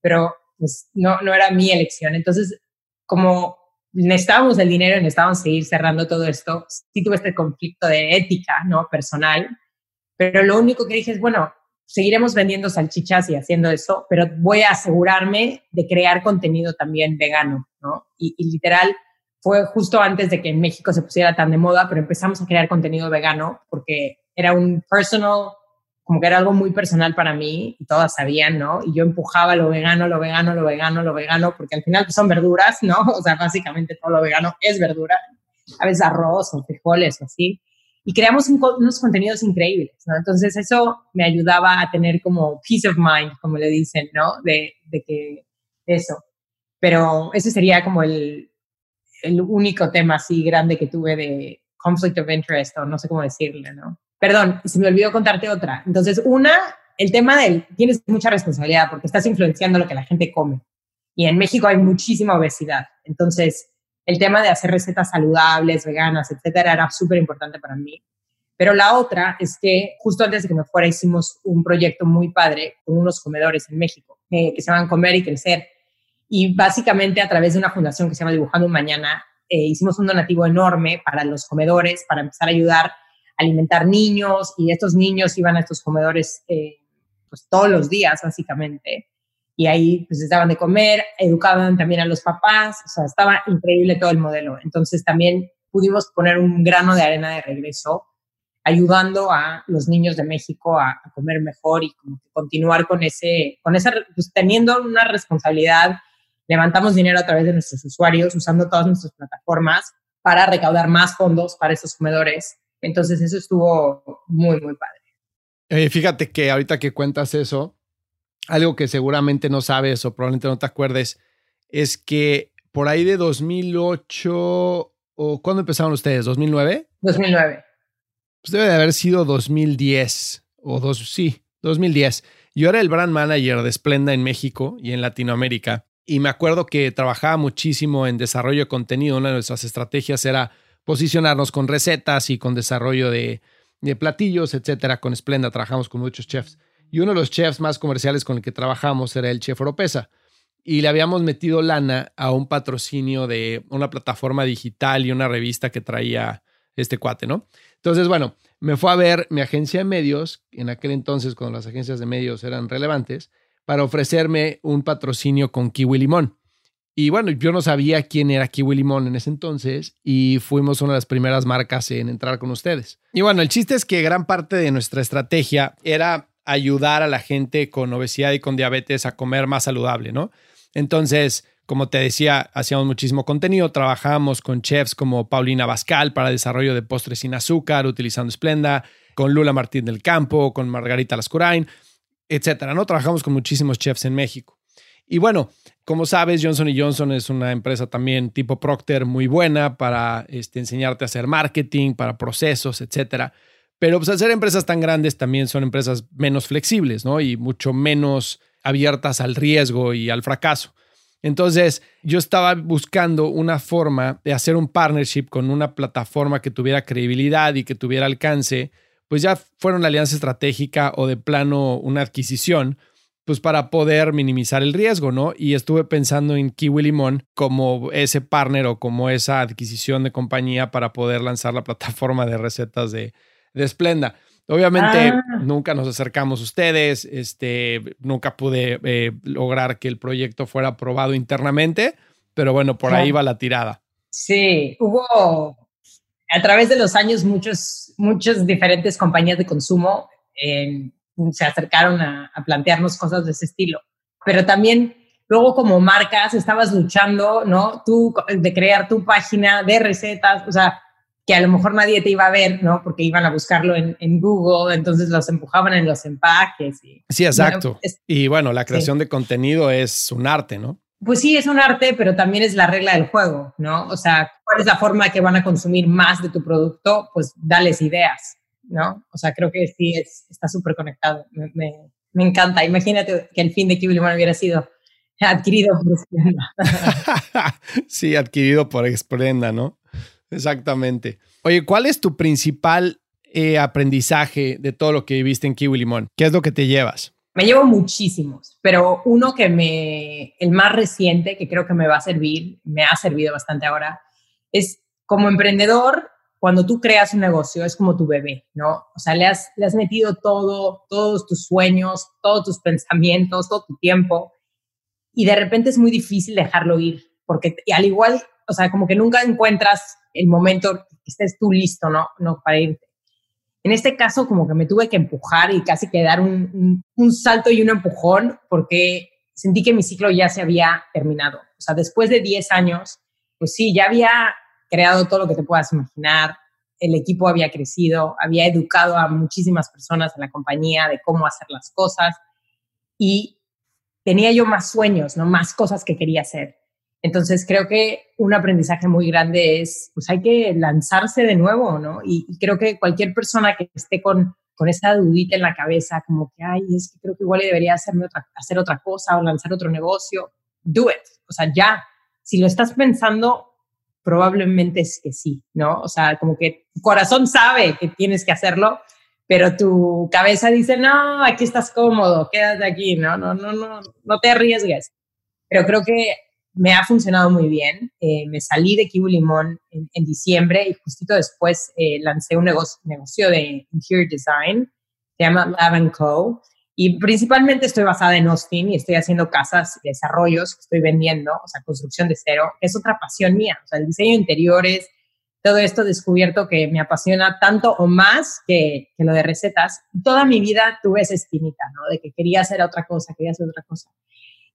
pero pues no, no era mi elección. Entonces, como necesitábamos el dinero y necesitábamos seguir cerrando todo esto, sí tuve este conflicto de ética, ¿no? Personal, pero lo único que dije es, bueno, seguiremos vendiendo salchichas y haciendo eso, pero voy a asegurarme de crear contenido también vegano, ¿no? Y, y literal, fue justo antes de que en México se pusiera tan de moda, pero empezamos a crear contenido vegano porque era un personal como que era algo muy personal para mí y todas sabían, ¿no? Y yo empujaba lo vegano, lo vegano, lo vegano, lo vegano, porque al final pues, son verduras, ¿no? O sea, básicamente todo lo vegano es verdura, a veces arroz o frijoles o así. Y creamos unos contenidos increíbles, ¿no? Entonces eso me ayudaba a tener como peace of mind, como le dicen, ¿no? De, de que eso. Pero ese sería como el, el único tema así grande que tuve de conflict of interest o no sé cómo decirle, ¿no? Perdón, se me olvidó contarte otra. Entonces, una, el tema del, tienes mucha responsabilidad porque estás influenciando lo que la gente come. Y en México hay muchísima obesidad. Entonces, el tema de hacer recetas saludables, veganas, etcétera, era súper importante para mí. Pero la otra es que justo antes de que me fuera hicimos un proyecto muy padre con unos comedores en México eh, que se llaman Comer y Crecer. Y básicamente a través de una fundación que se llama Dibujando un Mañana, eh, hicimos un donativo enorme para los comedores, para empezar a ayudar alimentar niños y estos niños iban a estos comedores eh, pues todos los días básicamente y ahí pues les daban de comer, educaban también a los papás, o sea, estaba increíble todo el modelo. Entonces también pudimos poner un grano de arena de regreso ayudando a los niños de México a, comer mejor y como continuar con ese, con esa, pues teniendo una responsabilidad, levantamos dinero a través de nuestros usuarios, usando todas nuestras plataformas para recaudar más fondos para esos comedores entonces eso estuvo muy, muy padre. Eh, fíjate que ahorita que cuentas eso, algo que seguramente no sabes o probablemente no te acuerdes, es que por ahí de 2008, o ¿cuándo empezaron ustedes? ¿2009? 2009. Pues debe de haber sido 2010, o dos, sí, 2010. Yo era el brand manager de Splenda en México y en Latinoamérica. Y me acuerdo que trabajaba muchísimo en desarrollo de contenido. Una de nuestras estrategias era posicionarnos con recetas y con desarrollo de, platillos, etcétera. Con Splenda trabajamos con muchos chefs. Y uno de los chefs más comerciales con el que trabajamos era el chef Oropesa. Y le habíamos metido lana a un patrocinio de una plataforma digital y una revista que traía este cuate, ¿no? Entonces, bueno, me fue a ver mi agencia de medios, en aquel entonces cuando las agencias de medios eran relevantes, para ofrecerme un patrocinio con Kiwi Limón. Y bueno, yo no sabía quién era Kiwi Limón en ese entonces y fuimos una de las primeras marcas en entrar con ustedes. Y bueno, el chiste es que gran parte de nuestra estrategia era ayudar a la gente con obesidad y con diabetes a comer más saludable, ¿no? Entonces, como te decía, hacíamos muchísimo contenido, trabajamos con chefs como Paulina Bascal para desarrollo de postres sin azúcar, utilizando Splenda, con Lula Martín del Campo, con Margarita Lascurain, etcétera, ¿no? Trabajamos con muchísimos chefs en México. Y bueno, como sabes, Johnson Johnson es una empresa también tipo Procter muy buena para este, enseñarte a hacer marketing, para procesos, etcétera. Pero pues al empresas tan grandes también son empresas menos flexibles, ¿no? Y mucho menos abiertas al riesgo y al fracaso. Entonces, yo estaba buscando una forma de hacer un partnership con una plataforma que tuviera credibilidad y que tuviera alcance, pues ya fuera una alianza estratégica o de plano una adquisición, pues para poder minimizar el riesgo, ¿no? Y estuve pensando en Kiwi Limón como ese partner o como esa adquisición de compañía para poder lanzar la plataforma de recetas de, de Splenda. Obviamente ah. nunca nos acercamos a ustedes, este, nunca pude eh, lograr que el proyecto fuera aprobado internamente, pero bueno, por ahí va la tirada. Sí, hubo a través de los años muchos, muchas diferentes compañías de consumo se acercaron a, plantearnos cosas de ese estilo. Pero también luego como marcas estabas luchando, ¿no? Tú de crear tu página de recetas, o sea, que a lo mejor nadie te iba a ver, ¿no? Porque iban a buscarlo en, Google, entonces los empujaban en los empaques. Y, sí, exacto. y bueno, la creación de contenido es un arte, ¿no? Pues sí, es un arte, pero también es la regla del juego, ¿no? O sea, ¿cuál es la forma que van a consumir más de tu producto? Pues dales ideas. ¿no? O sea, creo que sí es, está súper conectado. Me, me, encanta. Imagínate que el fin de Limón hubiera sido adquirido por Splenda. sí, adquirido por Splenda, ¿no? Exactamente. Oye, ¿cuál es tu principal eh, aprendizaje de todo lo que viviste en Kiwi Limón? ¿Qué es lo que te llevas? Me llevo muchísimos, pero uno que me, el más reciente, que creo que me va a servir, me ha servido bastante ahora, es como emprendedor, cuando tú creas un negocio es como tu bebé, ¿no? O sea, le has, le has metido todo, todos tus sueños, todos tus pensamientos, todo tu tiempo, y de repente es muy difícil dejarlo ir, porque al igual, o sea, como que nunca encuentras el momento que estés tú listo, ¿no? no para irte. En este caso, como que me tuve que empujar y casi que dar un, un, salto y un empujón porque sentí que mi ciclo ya se había terminado. O sea, después de 10 años, pues sí, ya había creado todo lo que te puedas imaginar, el equipo había crecido, había educado a muchísimas personas en la compañía de cómo hacer las cosas y tenía yo más sueños, ¿no? Más cosas que quería hacer. Entonces creo que un aprendizaje muy grande es, pues hay que lanzarse de nuevo, ¿no? Y, creo que cualquier persona que esté con, con esa dudita en la cabeza, como que, ay, es que creo que igual debería hacerme otra, hacer otra cosa o lanzar otro negocio, do it. O sea, ya, si lo estás pensando, probablemente es que sí, ¿no? O sea, como que tu corazón sabe que tienes que hacerlo, pero tu cabeza dice, no, aquí estás cómodo, quédate aquí, no, no, no, no, no te arriesgues. Pero creo que me ha funcionado muy bien. Eh, me salí de Kiwi Limón en, diciembre y justito después eh, lancé un negocio, de interior design, se llama Lab Co. Y principalmente estoy basada en Austin y estoy haciendo casas, desarrollos que estoy vendiendo, o sea, construcción de cero. Es otra pasión mía, o sea, el diseño de interiores, todo esto descubierto que me apasiona tanto o más que, que lo de recetas. Toda mi vida tuve esa espinita, ¿no? De que quería hacer otra cosa, quería hacer otra cosa.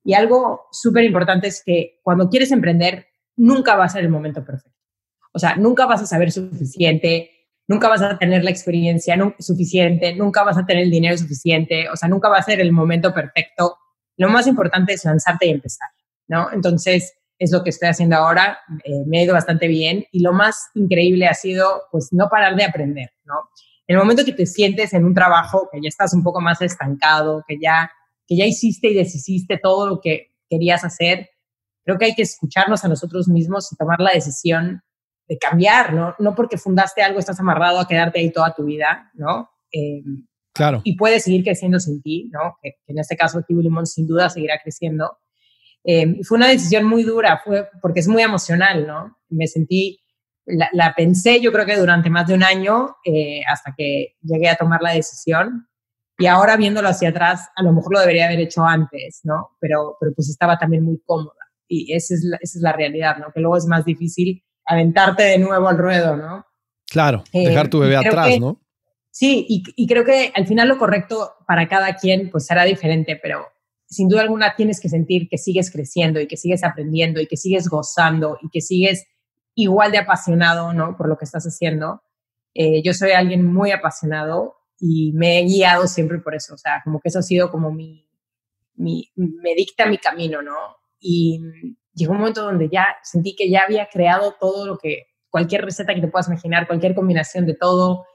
Y algo súper importante es que cuando quieres emprender, nunca va a ser el momento perfecto. O sea, nunca vas a saber suficiente, nunca vas a tener la experiencia suficiente, nunca vas a tener el dinero suficiente, o sea, nunca va a ser el momento perfecto. Lo más importante es lanzarte y empezar, ¿no? Entonces, es lo que estoy haciendo ahora, eh, me ha ido bastante bien y lo más increíble ha sido, pues, no parar de aprender, ¿no? El momento que te sientes en un trabajo que ya estás un poco más estancado, que ya que ya hiciste y deshiciste todo lo que querías hacer, creo que hay que escucharnos a nosotros mismos y tomar la decisión de cambiar, ¿no? No porque fundaste algo estás amarrado a quedarte ahí toda tu vida, ¿no? Em, claro. Y puedes seguir creciendo sin ti, ¿no? Que, en este caso Kiwi Limón sin duda seguirá creciendo. Eh, fue una decisión muy dura, fue porque es muy emocional, ¿no? Me sentí, la, pensé yo creo que durante más de un año eh, hasta que llegué a tomar la decisión y ahora viéndolo hacia atrás, a lo mejor lo debería haber hecho antes, ¿no? Pero, pero pues estaba también muy cómoda. Y esa es, la, esa es la realidad, ¿no? Que luego es más difícil aventarte de nuevo al ruedo, ¿no? Claro, eh, dejar tu bebé atrás, ¿no? Sí, y, y, creo que al final lo correcto para cada quien pues será diferente, pero sin duda alguna tienes que sentir que sigues creciendo y que sigues aprendiendo y que sigues gozando y que sigues igual de apasionado, ¿no? Por lo que estás haciendo. Eh, yo soy alguien muy apasionado y me he guiado siempre por eso, o sea, como que eso ha sido como mi, mi me dicta mi camino, ¿no? Y llegó un momento donde ya sentí que ya había creado todo lo que, cualquier receta que te puedas imaginar, cualquier combinación de todo,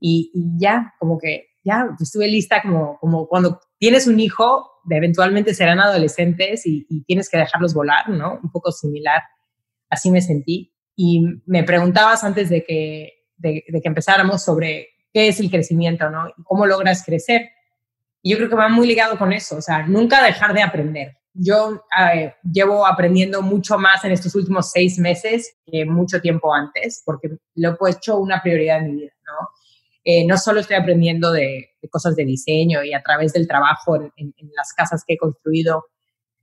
y, ya, como que ya estuve lista como, como cuando tienes un hijo, de eventualmente serán adolescentes y, tienes que dejarlos volar, ¿no? Un poco similar, así me sentí. Y me preguntabas antes de que, de que empezáramos sobre qué es el crecimiento, ¿no? Cómo logras crecer. Yo creo que va muy ligado con eso, o sea, nunca dejar de aprender. Yo eh, llevo aprendiendo mucho más en estos últimos seis meses que mucho tiempo antes, porque lo he hecho una prioridad en mi vida, ¿no? Eh, no solo estoy aprendiendo de, cosas de diseño y a través del trabajo en, las casas que he construido,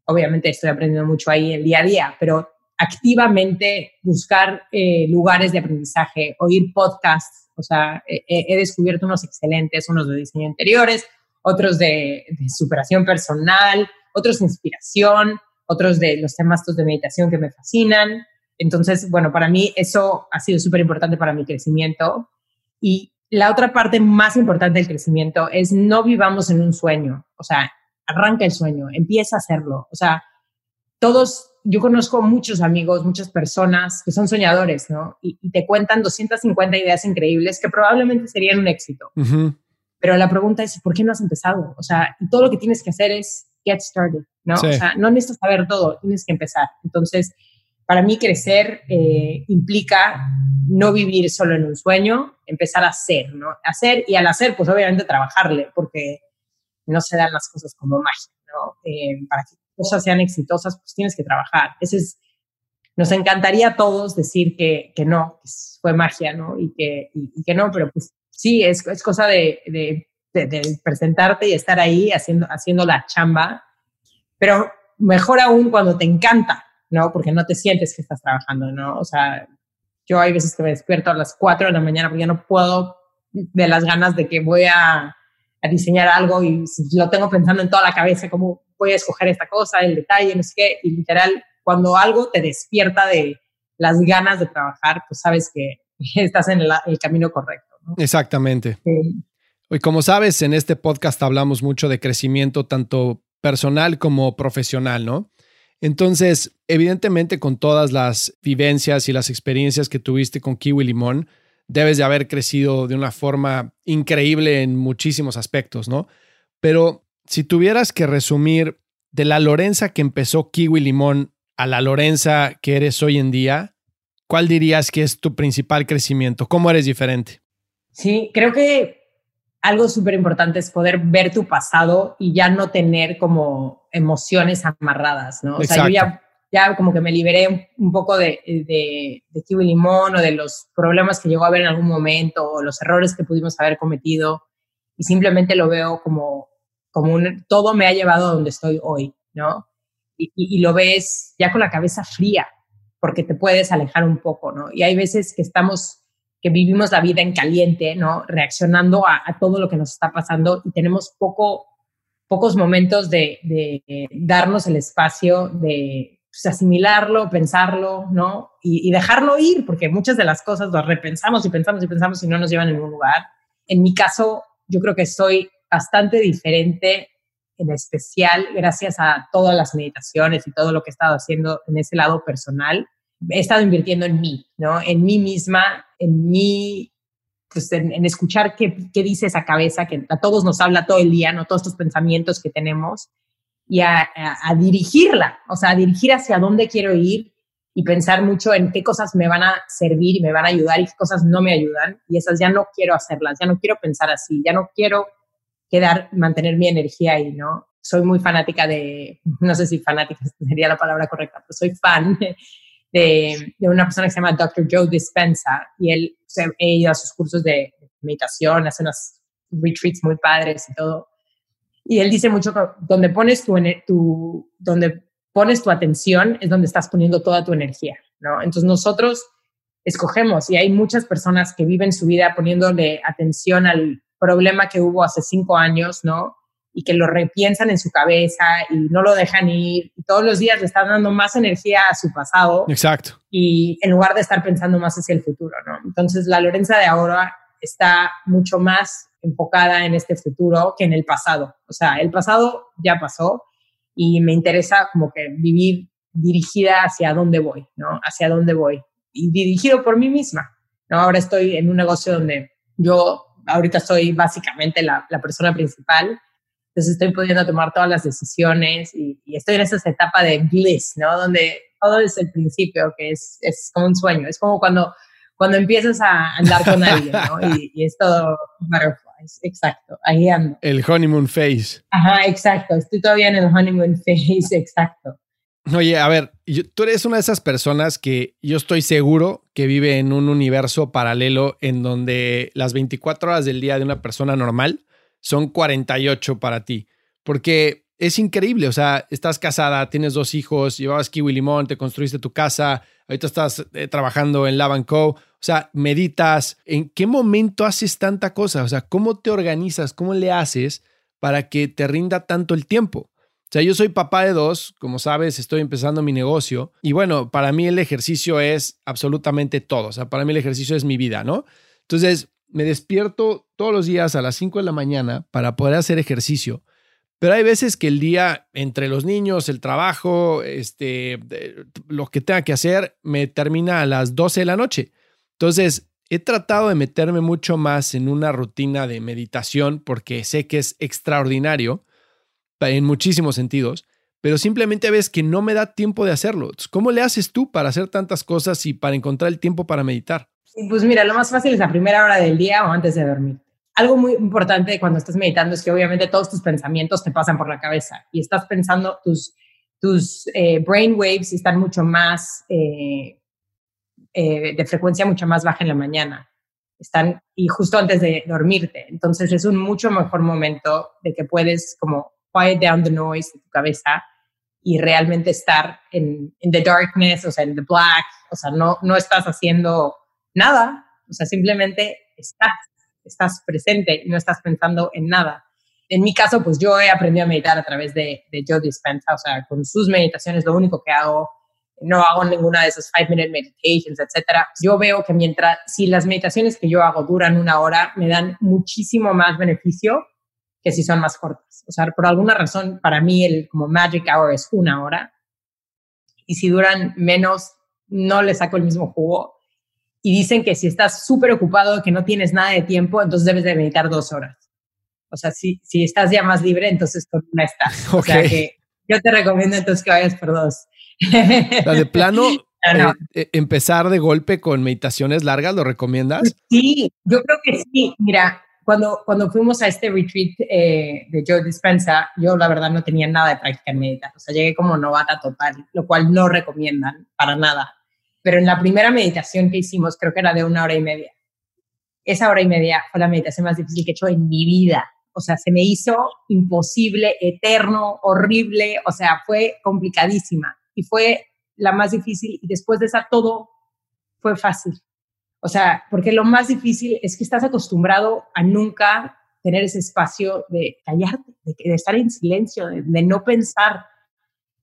obviamente estoy aprendiendo mucho ahí el día a día, pero activamente buscar eh, lugares de aprendizaje, oír podcasts, o sea, he, descubierto unos excelentes, unos de diseño interiores, otros de, superación personal, otros de inspiración, otros de los temas de meditación que me fascinan. Entonces, bueno, para mí eso ha sido súper importante para mi crecimiento. Y la otra parte más importante del crecimiento es no vivamos en un sueño. O sea, arranca el sueño, empieza a hacerlo. O sea, todos yo conozco muchos amigos, muchas personas que son soñadores, ¿no? Y, te cuentan 250 ideas increíbles que probablemente serían un éxito. Pero la pregunta es, ¿por qué no has empezado? O sea, y todo lo que tienes que hacer es get started, ¿no? O sea, no necesitas saber todo, tienes que empezar. Entonces, para mí crecer eh, implica no vivir solo en un sueño, empezar a hacer, ¿no? Hacer y al hacer, pues obviamente trabajarle, porque no se dan las cosas como magia, ¿no? Eh, para que cosas sean exitosas, pues tienes que trabajar. Ese es, nos encantaría a todos decir que, que no, que fue magia, ¿no? Y que, y, que no, pero pues sí, es, es cosa de, de, de, presentarte y estar ahí haciendo, haciendo la chamba, pero mejor aún cuando te encanta, ¿no? Porque no te sientes que estás trabajando, ¿no? O sea, yo hay veces que me despierto a las 4 de la mañana porque ya no puedo de las ganas de que voy a, a diseñar algo y lo tengo pensando en toda la cabeza, cómo voy a escoger esta cosa, el detalle, no sé qué, y literal, cuando algo te despierta de las ganas de trabajar, pues sabes que estás en el, camino correcto. Exactamente. Y como sabes, en este podcast hablamos mucho de crecimiento tanto personal como profesional, ¿no? Entonces, evidentemente con todas las vivencias y las experiencias que tuviste con Kiwi Limón, debes de haber crecido de una forma increíble en muchísimos aspectos, ¿no? Pero si tuvieras que resumir de la Lorenza que empezó Kiwi Limón a la Lorenza que eres hoy en día, ¿cuál dirías que es tu principal crecimiento? ¿Cómo eres diferente? Sí, creo que algo súper importante es poder ver tu pasado y ya no tener como emociones amarradas, ¿no? O sea, yo ya, ya como que me liberé un, poco de, de, de, kiwi limón o de los problemas que llegó a haber en algún momento o los errores que pudimos haber cometido y simplemente lo veo como, como todo me ha llevado a donde estoy hoy, ¿no? Y, lo ves ya con la cabeza fría porque te puedes alejar un poco, ¿no? Y hay veces que estamos que vivimos la vida en caliente, ¿no? Reaccionando a, todo lo que nos está pasando y tenemos poco, pocos momentos de, darnos el espacio de pues, asimilarlo, pensarlo, ¿no? Y, y, dejarlo ir, porque muchas de las cosas las repensamos y pensamos y pensamos y no nos llevan a ningún lugar. En mi caso, yo creo que soy bastante diferente, en especial gracias a todas las meditaciones y todo lo que he estado haciendo en ese lado personal he estado invirtiendo en mí, ¿no? En mí misma, en mí, pues en, escuchar qué, qué, dice esa cabeza que a todos nos habla todo el día, ¿no? Todos estos pensamientos que tenemos y a, a, dirigirla, o sea, a dirigir hacia dónde quiero ir y pensar mucho en qué cosas me van a servir y me van a ayudar y qué cosas no me ayudan y esas ya no quiero hacerlas, ya no quiero pensar así, ya no quiero quedar, mantener mi energía ahí, ¿no? Soy muy fanática de, no sé si fanática sería la palabra correcta, pero soy fan de, una persona que se llama Dr. Joe Dispensa y él se, ha ido a sus cursos de meditación, hace unos retreats muy padres y todo. Y él dice mucho que donde pones tu, tu, donde pones tu atención es donde estás poniendo toda tu energía, ¿no? Entonces nosotros escogemos y hay muchas personas que viven su vida poniéndole atención al problema que hubo hace cinco años, ¿no? y que lo repiensan en su cabeza y no lo dejan ir y todos los días le están dando más energía a su pasado. Exacto. Y en lugar de estar pensando más hacia el futuro, ¿no? Entonces la Lorenza de ahora está mucho más enfocada en este futuro que en el pasado. O sea, el pasado ya pasó y me interesa como que vivir dirigida hacia dónde voy, ¿no? Hacia dónde voy. Y dirigido por mí misma, ¿no? Ahora estoy en un negocio donde yo ahorita soy básicamente la, la persona principal entonces estoy pudiendo tomar todas las decisiones y, estoy en esa etapa de bliss, ¿no? Donde todo es el principio, que es, es como un sueño. Es como cuando, cuando empiezas a andar con alguien, ¿no? Y, y es todo butterflies, exacto, ahí ando. El honeymoon phase. Ajá, exacto. Estoy todavía en el honeymoon phase, exacto. Oye, a ver, tú eres una de esas personas que yo estoy seguro que vive en un universo paralelo en donde las 24 horas del día de una persona normal son 48 para ti. Porque es increíble, o sea, estás casada, tienes dos hijos, llevabas kiwi limón, te construiste tu casa, ahorita estás eh, trabajando en Love Co. O sea, meditas. ¿En qué momento haces tanta cosa? O sea, ¿cómo te organizas? ¿Cómo le haces para que te rinda tanto el tiempo? O sea, yo soy papá de dos, como sabes, estoy empezando mi negocio y bueno, para mí el ejercicio es absolutamente todo. O sea, para mí el ejercicio es mi vida, ¿no? Entonces, me despierto todos los días a las 5 de la mañana para poder hacer ejercicio. Pero hay veces que el día entre los niños, el trabajo, este, lo que tenga que hacer, me termina a las 12 de la noche. Entonces, he tratado de meterme mucho más en una rutina de meditación porque sé que es extraordinario en muchísimos sentidos, pero simplemente ves que no me da tiempo de hacerlo. ¿Cómo le haces tú para hacer tantas cosas y para encontrar el tiempo para meditar? Pues mira, lo más fácil es la primera hora del día o antes de dormir. Algo muy importante cuando estás meditando es que obviamente todos tus pensamientos te pasan por la cabeza y estás pensando, tus, tus eh, brain waves están mucho más, eh, eh, de frecuencia mucho más baja en la mañana. Están, y justo antes de dormirte. Entonces es un mucho mejor momento de que puedes como quiet down the noise de tu cabeza y realmente estar en, en the darkness, o sea, en the black, o sea, no, no estás haciendo nada, o sea, simplemente estás, estás presente y no estás pensando en nada. En mi caso, pues yo he aprendido a meditar a través de, de Joe Dispenza, o sea, con sus meditaciones lo único que hago, no hago ninguna de esas five minute meditations, etcétera. Yo veo que mientras, si las meditaciones que yo hago duran una hora, me dan muchísimo más beneficio que si son más cortas. O sea, por alguna razón, para mí el como magic hour es una hora. Y si duran menos, no le saco el mismo jugo. Y dicen que si estás súper ocupado, que no tienes nada de tiempo, entonces debes de meditar dos horas. O sea, si, si estás ya más libre, entonces con una estás. O sea que yo te recomiendo entonces que vayas por dos. de plano, eh, eh, empezar de golpe con meditaciones largas, ¿lo recomiendas? Sí, yo creo que sí. Mira, cuando, cuando fuimos a este retreat eh, de Joe Dispensa, yo la verdad no tenía nada de práctica en meditar. O sea, llegué como novata total, lo cual no recomiendan para nada. Pero en la primera meditación que hicimos, creo que era de una hora y media. Esa hora y media fue la meditación más difícil que he hecho en mi vida. O sea, se me hizo imposible, eterno, horrible. O sea, fue complicadísima. Y fue la más difícil. Y después de esa, todo fue fácil. O sea, porque lo más difícil es que estás acostumbrado a nunca tener ese espacio de callarte, de, estar en silencio, de, no pensar.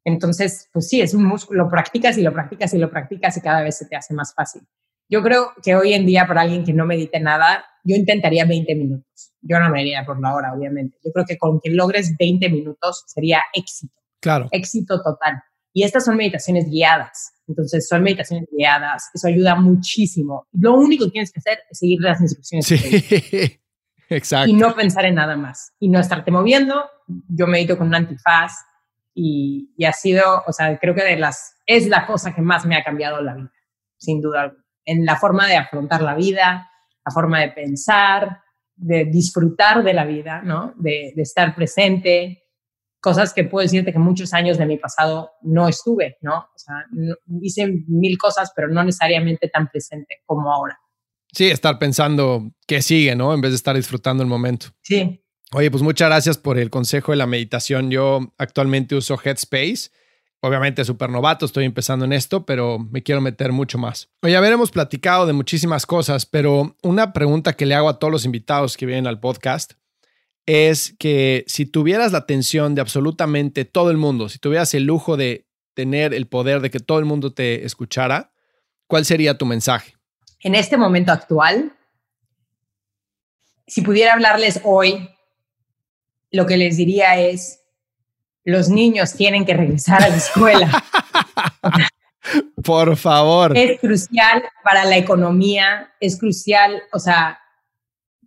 Entonces, pues sí, es un músculo, lo practicas y lo practicas y lo practicas y cada vez se te hace más fácil. Yo creo que hoy en día para alguien que no medite nada, yo intentaría 20 minutos. Yo no me iría por la hora, obviamente. Yo creo que con que logres 20 minutos sería éxito. Claro. Éxito total. Y estas son meditaciones guiadas. Entonces, son meditaciones guiadas, eso ayuda muchísimo. Lo único que tienes que hacer es seguir las instrucciones. Sí, exacto. Y no pensar en nada más. Y no estarte moviendo. Yo medito con un antifaz y, y ha sido, o sea, creo que de las, es la cosa que más me ha cambiado la vida, sin duda En la forma de afrontar la vida, la forma de pensar, de disfrutar de la vida, ¿no? De, de estar presente, cosas que puedo decirte que muchos años de mi pasado no estuve, ¿no? O sea, hice mil cosas, pero no necesariamente tan presente como ahora. Sí, estar pensando qué sigue, ¿no? En vez de estar disfrutando el momento. Sí. Oye, pues muchas gracias por el consejo de la meditación. Yo actualmente uso Headspace. Obviamente súper novato, estoy empezando en esto, pero me quiero meter mucho más. Oye, a ver, hemos platicado de muchísimas cosas, pero una pregunta que le hago a todos los invitados que vienen al podcast es que si tuvieras la atención de absolutamente todo el mundo, si tuvieras el lujo de tener el poder de que todo el mundo te escuchara, ¿cuál sería tu mensaje? En este momento actual, si pudiera hablarles hoy, lo que les diría es, los niños tienen que regresar a la escuela. Por favor. Es crucial para la economía, es crucial, o sea,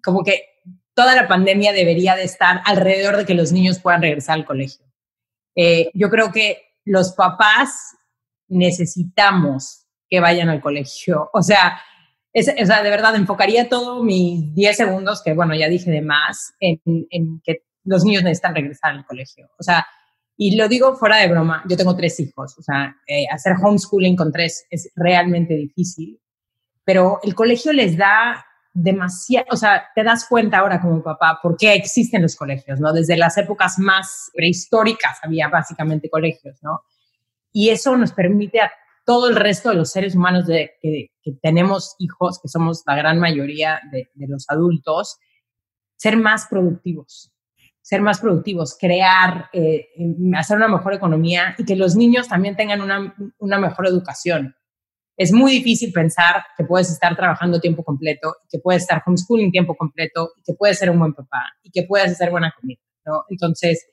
como que toda la pandemia debería de estar alrededor de que los niños puedan regresar al colegio. Eh, yo creo que los papás necesitamos que vayan al colegio. O sea, o sea, de verdad, enfocaría todo mis 10 segundos, que bueno, ya dije de más, en, que los niños necesitan regresar al colegio. O sea, y lo digo fuera de broma, yo tengo tres hijos, o sea, eh, hacer homeschooling con tres es realmente difícil, pero el colegio les da demasiado, o sea, te das cuenta ahora como papá por qué existen los colegios, ¿no? Desde las épocas más prehistóricas había básicamente colegios, ¿no? Y eso nos permite a todo el resto de los seres humanos de, que, tenemos hijos, que somos la gran mayoría de, los adultos, ser más productivos, ser más productivos, crear, eh, hacer una mejor economía y que los niños también tengan una, una mejor educación es muy difícil pensar que puedes estar trabajando tiempo completo, que puedes estar homeschooling tiempo completo, que puedes ser un buen papá y que puedes hacer buena comida, ¿no? Entonces,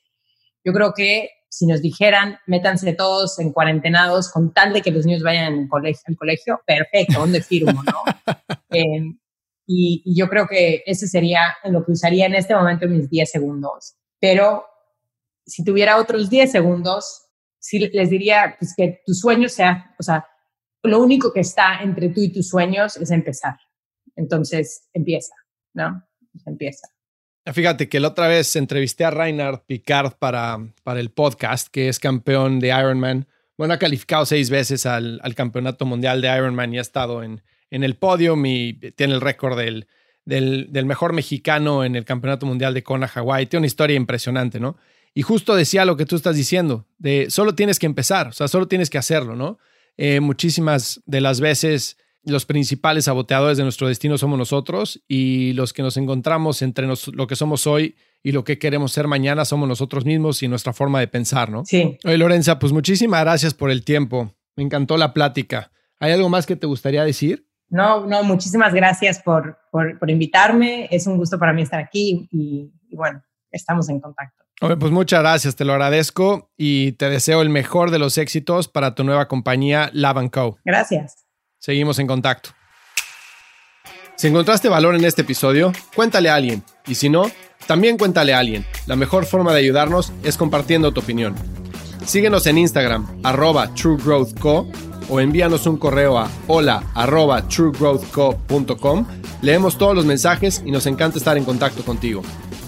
yo creo que si nos dijeran, métanse todos en cuarentenados con tal de que los niños vayan al colegio, al colegio perfecto, ¿dónde firmo, no? Em, y, y, yo creo que ese sería lo que usaría en este momento mis 10 segundos. Pero si tuviera otros 10 segundos, sí les diría pues, que tu sueño sea, o sea, lo único que está entre tú y tus sueños es empezar. Entonces, empieza, ¿no? empieza. Fíjate que la otra vez entrevisté a Reinhard Picard para, para el podcast, que es campeón de Ironman. Bueno, ha calificado seis veces al, campeonato mundial de Ironman y ha estado en, en el podio y tiene el récord del, del, mejor mexicano en el campeonato mundial de Kona, Hawaii. Tiene una historia impresionante, ¿no? Y justo decía lo que tú estás diciendo, de solo tienes que empezar, o sea, solo tienes que hacerlo, ¿no? Eh, muchísimas de las veces los principales saboteadores de nuestro destino somos nosotros y los que nos encontramos entre lo que somos hoy y lo que queremos ser mañana somos nosotros mismos y nuestra forma de pensar, ¿no? Sí. Oye, Lorenza, pues muchísimas gracias por el tiempo. Me encantó la plática. ¿Hay algo más que te gustaría decir? No, no, muchísimas gracias por, por, invitarme. Es un gusto para mí estar aquí y, y bueno, estamos en contacto. Pues muchas gracias, te lo agradezco y te deseo el mejor de los éxitos para tu nueva compañía Love Co. Gracias. Seguimos en contacto. Si encontraste valor en este episodio, cuéntale a alguien. Y si no, también cuéntale a alguien. La mejor forma de ayudarnos es compartiendo tu opinión. Síguenos en Instagram, arroba truegrowthco, o envíanos un correo a hola arroba truegrowthco.com. Leemos todos los mensajes y nos encanta estar en contacto contigo.